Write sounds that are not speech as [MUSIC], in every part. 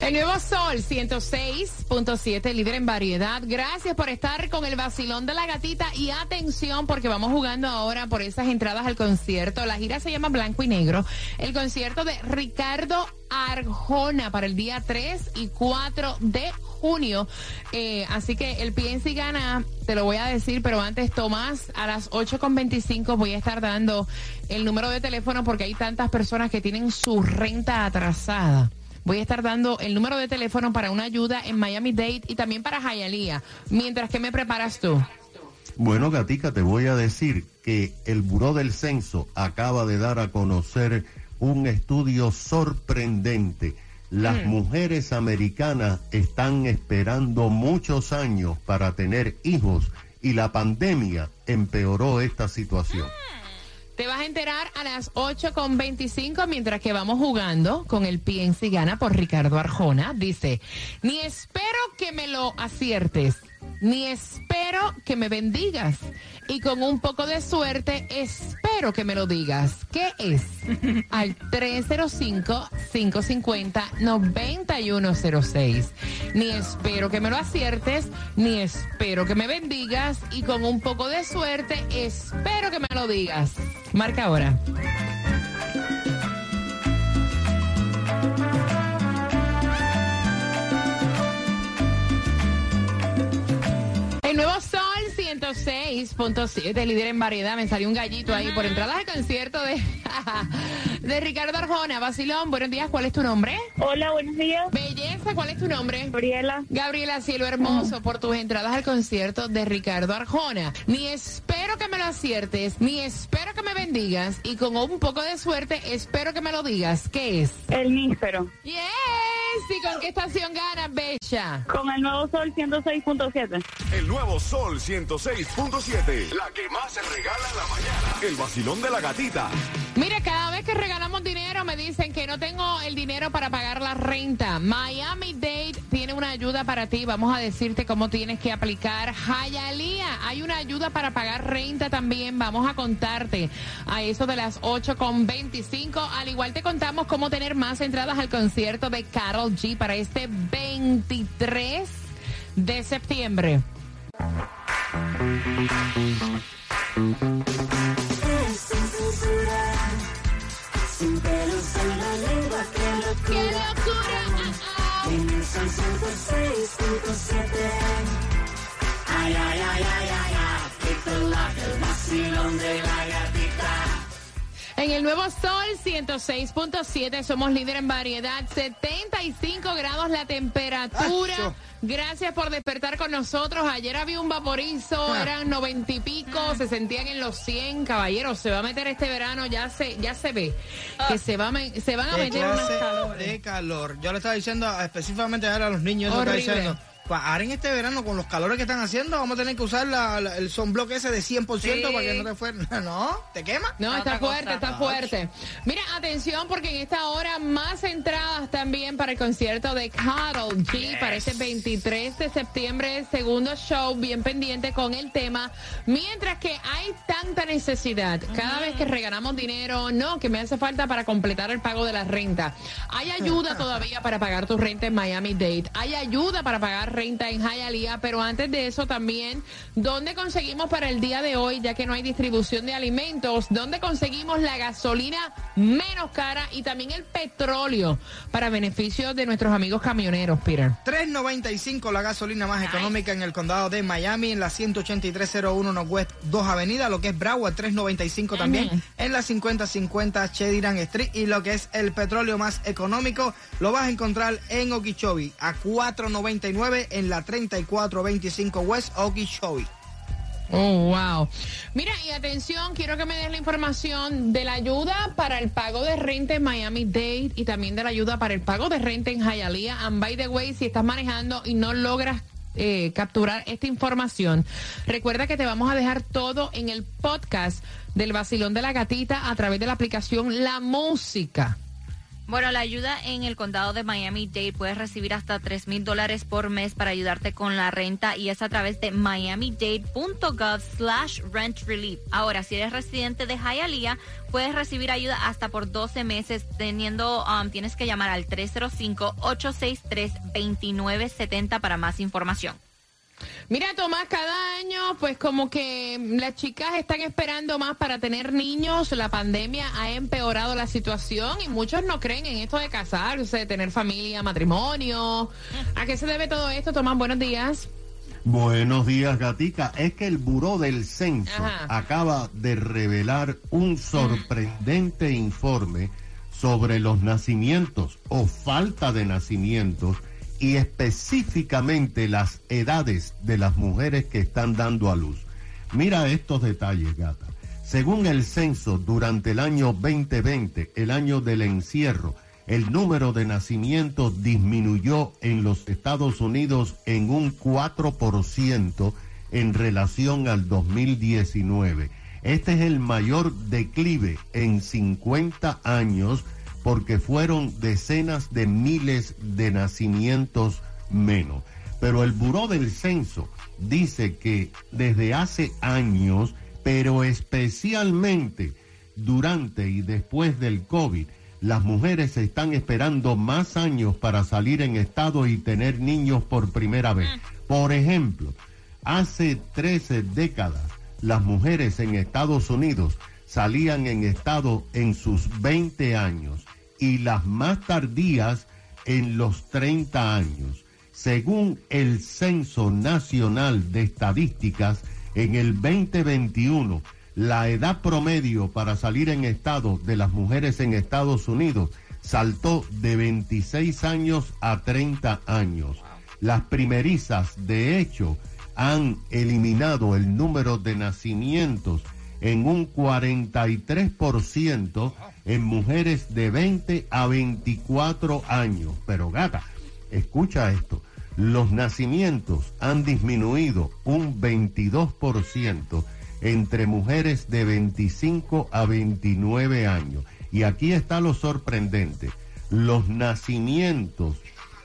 El nuevo Sol 106.7, líder en variedad. Gracias por estar con el vacilón de la gatita y atención porque vamos jugando ahora por esas entradas al concierto. La gira se llama Blanco y Negro. El concierto de Ricardo Arjona para el día 3 y 4 de junio. Eh, así que el PNC gana, te lo voy a decir, pero antes, Tomás, a las 8.25 voy a estar dando el número de teléfono porque hay tantas personas que tienen su renta atrasada. Voy a estar dando el número de teléfono para una ayuda en Miami Dade y también para Hialeah. Mientras que me preparas tú. Bueno, Gatica, te voy a decir que el Buró del Censo acaba de dar a conocer un estudio sorprendente. Las Mm. mujeres americanas están esperando muchos años para tener hijos y la pandemia empeoró esta situación. Te vas a enterar a las 8.25 mientras que vamos jugando con el PNC Gana por Ricardo Arjona. Dice, ni espero que me lo aciertes, ni espero que me bendigas. Y con un poco de suerte, espero que me lo digas. ¿Qué es? [LAUGHS] Al 305-550-9106. Ni espero que me lo aciertes, ni espero que me bendigas. Y con un poco de suerte, espero que me lo digas. Marca ahora. Nuevo Sol 106.7, líder en variedad. Me salió un gallito ahí por entradas al concierto de, de Ricardo Arjona. Basilón, buenos días. ¿Cuál es tu nombre? Hola, buenos días. Belleza, ¿cuál es tu nombre? Gabriela. Gabriela Cielo Hermoso, por tus entradas al concierto de Ricardo Arjona. Ni espero que me lo aciertes, ni espero que me bendigas. Y con un poco de suerte, espero que me lo digas. ¿Qué es? El mísero. Yes. ¿Y con qué estación ganas, Bella? Con el nuevo sol 106.7. El nuevo Sol 106.7. La que más se regala en la mañana. El vacilón de la gatita. Mira, cada vez que regalamos dinero me dicen que no tengo el dinero para pagar la renta. Miami Dade tiene una ayuda para ti. Vamos a decirte cómo tienes que aplicar. Hialeah, hay una ayuda para pagar renta también. Vamos a contarte a eso de las 8.25. Al igual te contamos cómo tener más entradas al concierto de Carol G para este 23 de septiembre. Ah. En el nuevo Sol 106.7 somos líder en variedad, 75 grados la temperatura. Gracias por despertar con nosotros. Ayer había un vaporizo, eran 90 y pico, se sentían en los 100. Caballeros, se va a meter este verano, ya se ya se ve que se, va a se van a ¿Qué meter unas calores. de calor? Yo le estaba diciendo específicamente ahora a los niños, yo le Horrible. estaba diciendo, "Pa- ahora en este verano con los calores que están haciendo, vamos a tener que usar la- la- el sunblock ese de 100% Sí. para que no te fue, [LAUGHS] no, te quema. No, está fuerte, está fuerte. Mira, atención, porque en esta hora más entradas también para el concierto de Carol G para este 23 de septiembre, segundo show, bien pendiente con el tema. Mientras que hay tanta necesidad, cada vez que regalamos dinero, no, que me hace falta para completar el pago de la renta. Hay ayuda [LAUGHS] todavía para pagar tu renta en Miami Dade. Hay ayuda para pagar renta en Hialeah, pero antes de eso también, ¿dónde conseguimos para el día de hoy, ya que no hay distribución de alimentos? ¿Dónde conseguimos la gasolina menos cara y también el petróleo para beneficio de nuestros amigos camioneros, Peter? 3.95 la gasolina más económica en el condado de Miami, en la 18301 Northwest 2 Avenida, lo que es Broward 3.95 también, en la 5050 Chediran Street y lo que es el petróleo más económico lo vas a encontrar en Okeechobee a 4.99 en la 3425 West Okeechobee. Oh, wow. Mira, y atención, quiero que me des la información de la ayuda para el pago de renta en Miami Dade y también de la ayuda para el pago de renta en Hialeah. And by the way, si estás manejando y no logras eh, capturar esta información, recuerda que te vamos a dejar todo en el podcast del vacilón de la gatita a través de la aplicación La Música. Bueno, la ayuda en el condado de Miami-Dade puedes recibir hasta 3 mil dólares por mes para ayudarte con la renta y es a través de miamidade.gov slash rent relief. Ahora, si eres residente de Hialeah, puedes recibir ayuda hasta por 12 meses teniendo, um, tienes que llamar al 305-863-2970 para más información. Mira, Tomás, cada año, pues como que las chicas están esperando más para tener niños. La pandemia ha empeorado la situación y muchos no creen en esto de casarse, tener familia, matrimonio. ¿A qué se debe todo esto, Tomás? Buenos días. Buenos días, Gatica. Es que el Buró del Censo Ajá. acaba de revelar un sorprendente informe sobre los nacimientos o falta de nacimientos y específicamente las edades de las mujeres que están dando a luz. Mira estos detalles, gata. Según el censo, durante el año 2020, el año del encierro, el número de nacimientos disminuyó en los Estados Unidos en un 4% en relación al 2019. Este es el mayor declive en 50 años porque fueron decenas de miles de nacimientos menos. Pero el Buró del Censo dice que desde hace años, pero especialmente durante y después del COVID, las mujeres están esperando más años para salir en estado y tener niños por primera vez. Por ejemplo, hace 13 décadas, las mujeres en Estados Unidos salían en estado en sus 20 años y las más tardías en los 30 años. Según el Censo Nacional de Estadísticas, en el 2021, la edad promedio para salir en estado de las mujeres en Estados Unidos saltó de 26 años a 30 años. Las primerizas, de hecho, han eliminado el número de nacimientos en un 43% en mujeres de 20 a 24 años. Pero gata, escucha esto, los nacimientos han disminuido un 22% entre mujeres de 25 a 29 años. Y aquí está lo sorprendente, los nacimientos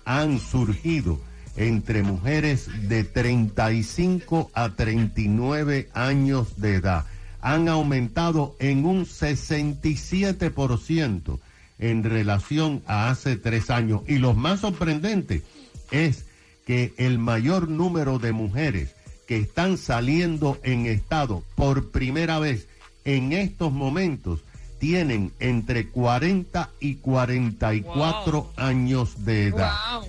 han surgido entre mujeres de 35 a 39 años de edad. Han aumentado en un 67% en relación a hace tres años. Y lo más sorprendente es que el mayor número de mujeres que están saliendo en estado por primera vez en estos momentos tienen entre 40 y 44 años de edad.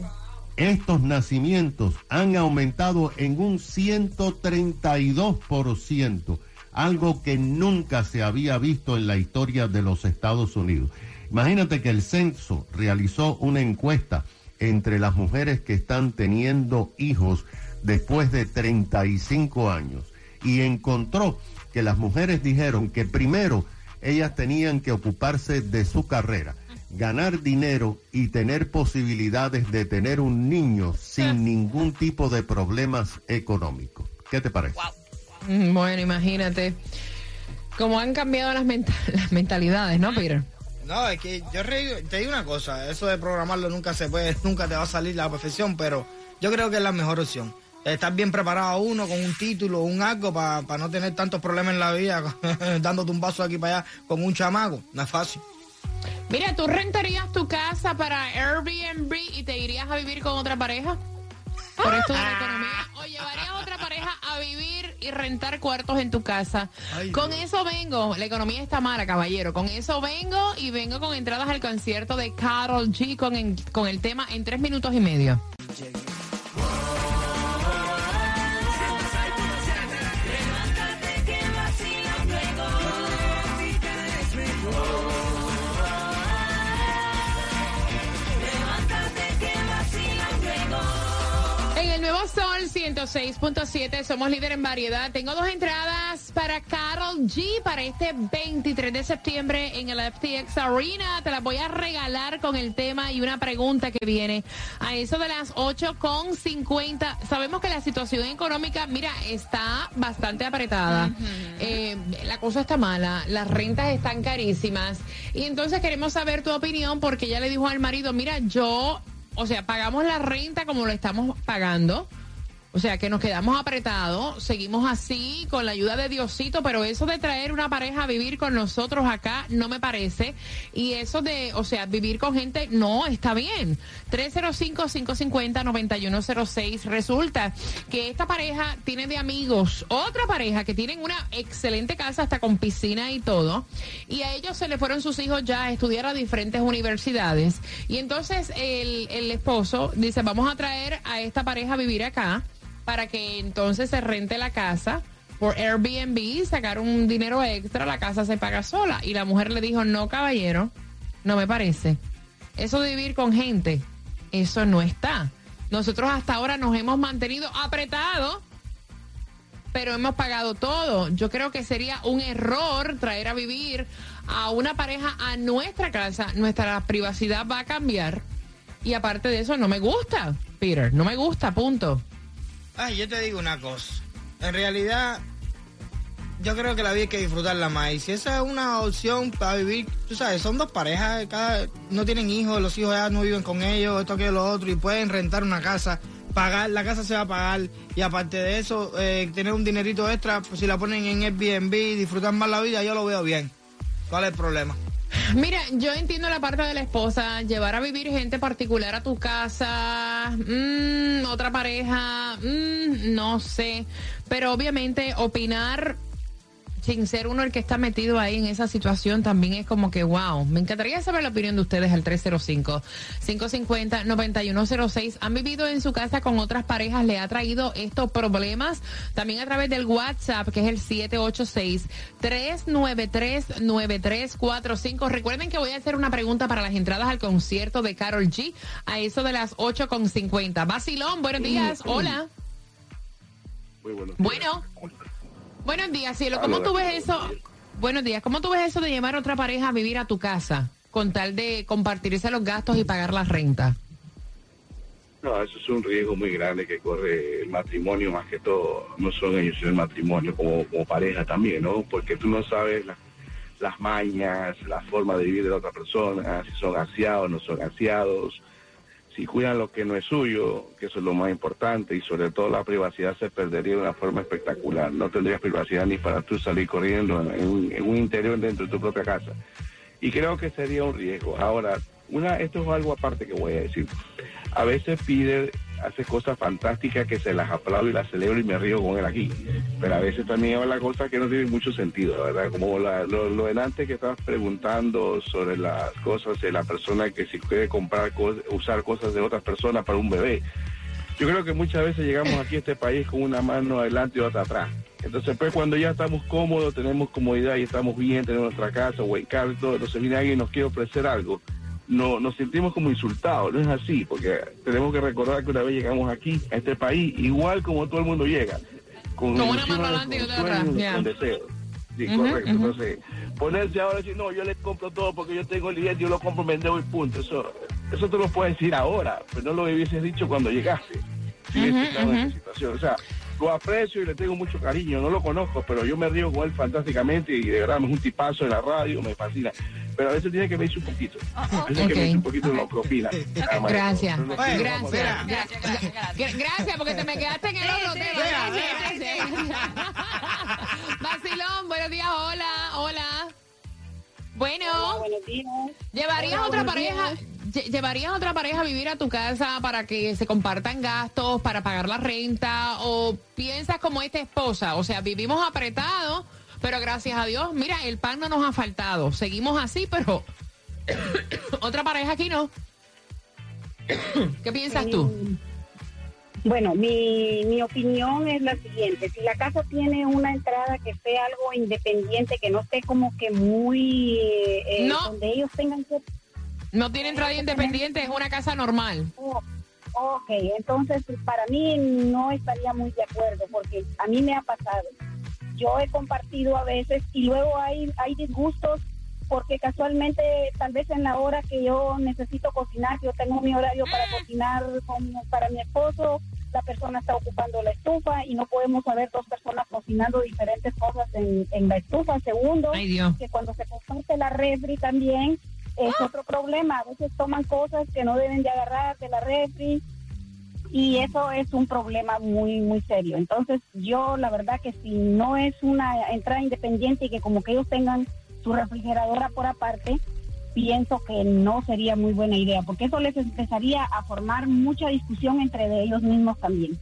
Estos nacimientos han aumentado en un 132%, algo que nunca se había visto en la historia de los Estados Unidos. Imagínate que el censo realizó una encuesta entre las mujeres que están teniendo hijos después de 35 años y encontró que las mujeres dijeron que primero ellas tenían que ocuparse de su carrera, ganar dinero y tener posibilidades de tener un niño sin ningún tipo de problemas económicos. ¿Qué te parece? Bueno, imagínate cómo han cambiado las, menta- [LAUGHS] las mentalidades, ¿no, Peter? No, es que yo te digo una cosa, eso de programarlo nunca se puede, [LAUGHS] nunca te va a salir la perfección, pero yo creo que es la mejor opción. Estar bien preparado uno con un título, un algo, para no tener tantos problemas en la vida, [LAUGHS] dándote un vaso aquí para allá con un chamaco, no es fácil. Mira, ¿tú rentarías tu casa para Airbnb y te irías a vivir con otra pareja? Por esto de la economía. ¿O llevarías a otra pareja a vivir y rentar cuartos en tu casa? Ay, con Dios. eso vengo. La economía está mala, caballero. Con eso vengo y vengo con entradas al concierto de Carol G con, en- con el tema en tres minutos y medio. 106.7, somos líder en variedad. Tengo dos entradas para Carol G para este 23 de septiembre en el FTX Arena. Te las voy a regalar con el tema y una pregunta que viene a eso de las 8.50. Sabemos que la situación económica, mira, está bastante apretada. Eh, la cosa está mala, las rentas están carísimas. Y entonces queremos saber tu opinión porque ella le dijo al marido, mira, yo o sea, pagamos la renta como lo estamos pagando. O sea, que nos quedamos apretados, seguimos así con la ayuda de Diosito, pero eso de traer una pareja a vivir con nosotros acá no me parece. Y eso de, o sea, vivir con gente no está bien. 305-550-9106. Resulta que esta pareja tiene de amigos otra pareja que tienen una excelente casa hasta con piscina y todo. Y a ellos se le fueron sus hijos ya a estudiar a diferentes universidades. Y entonces el, el esposo dice, vamos a traer a esta pareja a vivir acá para que entonces se rente la casa por Airbnb, sacar un dinero extra, la casa se paga sola. Y la mujer le dijo, no, caballero, no me parece. Eso de vivir con gente, eso no está. Nosotros hasta ahora nos hemos mantenido apretados, pero hemos pagado todo. Yo creo que sería un error traer a vivir a una pareja a nuestra casa. Nuestra privacidad va a cambiar. Y aparte de eso, no me gusta, Peter. No me gusta, punto. Ay, yo te digo una cosa. En realidad, yo creo que la vida hay que disfrutarla más. Y si esa es una opción para vivir, tú sabes, son dos parejas, cada, no tienen hijos, los hijos ya no viven con ellos, esto que lo otro, y pueden rentar una casa, pagar, la casa se va a pagar. Y aparte de eso, eh, tener un dinerito extra, pues si la ponen en Airbnb disfrutar más la vida, yo lo veo bien. ¿Cuál es el problema? Mira, yo entiendo la parte de la esposa, llevar a vivir gente particular a tu casa, mm, otra pareja, mm, no sé, pero obviamente opinar sin ser uno el que está metido ahí en esa situación también es como que wow. Me encantaría saber la opinión de ustedes al 305-550-9106. ¿Han vivido en su casa con otras parejas? ¿Le ha traído estos problemas? También a través del WhatsApp, que es el 786-393-9345. Recuerden que voy a hacer una pregunta para las entradas al concierto de Carol G a eso de las 8.50. Basilón, buenos días. Hola. Muy buenos días. Bueno. Buenos días, Cielo. ¿Cómo tú ves eso? Buenos días. ¿Cómo tú ves eso de llevar a otra pareja a vivir a tu casa con tal de compartirse los gastos y pagar la renta? No, eso es un riesgo muy grande que corre el matrimonio, más que todo. No son ellos, sino el matrimonio como, como pareja también, ¿no? Porque tú no sabes la- las mañas, la forma de vivir de la otra persona, si son aseados, no son aseados, si cuidan lo que no es suyo, que eso es lo más importante, y sobre todo la privacidad se perdería de una forma espectacular. No tendrías privacidad ni para tú salir corriendo en un, interior dentro de tu propia casa. Y creo que sería un riesgo. Ahora, una, esto es algo aparte que voy a decir. A veces pide, hace cosas fantásticas que se las aplaudo y las celebro y me río con él aquí. Pero a veces también habla cosas que no tienen mucho sentido, ¿verdad? Como la- lo, lo delante que estabas preguntando sobre las cosas de la persona que si quiere comprar, cos- usar cosas de otras personas para un bebé. Yo creo que muchas veces llegamos aquí a este país con una mano adelante y otra atrás. Entonces, pues cuando ya estamos cómodos, tenemos comodidad y estamos bien, tenemos nuestra casa o el carro, entonces viene alguien y nos quiere ofrecer algo, no, nos sentimos como insultados. No es así, porque tenemos que recordar que una vez llegamos aquí, a este país, igual como todo el mundo llega, con, Con una ilusiones, mano adelante y con otra atrás, sueños, ya. con deseos. Sí, correcto. Entonces, ponerse ahora y decir, no, yo le compro todo porque yo tengo el billete, yo lo compro, me y punto. Eso, eso te lo puedes decir ahora, pero no lo hubieses dicho cuando llegaste. Si hubieses estado en esa situación. O sea, lo aprecio y le tengo mucho cariño, no lo conozco, pero yo me río con él fantásticamente y de verdad me es un tipazo en la radio, me fascina. Pero a veces tiene que verse un poquito. A veces que Ok. verse un poquito en lo que opina. Nada más. Gracias. No, no, Gracias. Gracias, gracias, gracias. Gracias, porque te me quedaste en el otro sí, tema. sí, Gracias. [LAUGHS] Vacilón, buenos días. Hola, hola. Bueno, Buenos días. ¿llevarías a otra pareja? lle- ¿Llevarías a otra pareja a vivir a tu casa para que se compartan gastos, para pagar la renta? ¿O piensas como esta esposa? O sea, vivimos apretados, pero gracias a Dios, mira, el pan no nos ha faltado. Seguimos así, pero [COUGHS] otra pareja aquí no. [COUGHS] ¿Qué piensas tú? Bueno, mi, mi opinión es la siguiente. Si la casa tiene una entrada que sea algo independiente, que no esté como que muy... eh, No. Donde ellos tengan que... No tiene entrada independiente, es una casa normal. oh, Ok, entonces para mí no estaría muy de acuerdo porque a mí me ha pasado. Yo he compartido a veces y luego hay, hay disgustos porque casualmente tal vez en la hora que yo necesito cocinar, yo tengo mi horario para cocinar con, para mi esposo, la persona está ocupando la estufa y no podemos haber dos personas cocinando diferentes cosas en, en la estufa. Segundo, Ay, que cuando se comparte la refri también es otro problema. A veces toman cosas que no deben de agarrar de la refri y eso es un problema muy, muy serio. Entonces yo la verdad que si no es una entrada independiente y que como que ellos tengan su refrigeradora por aparte, pienso que no sería muy buena idea, porque eso les empezaría a formar mucha discusión entre ellos mismos también.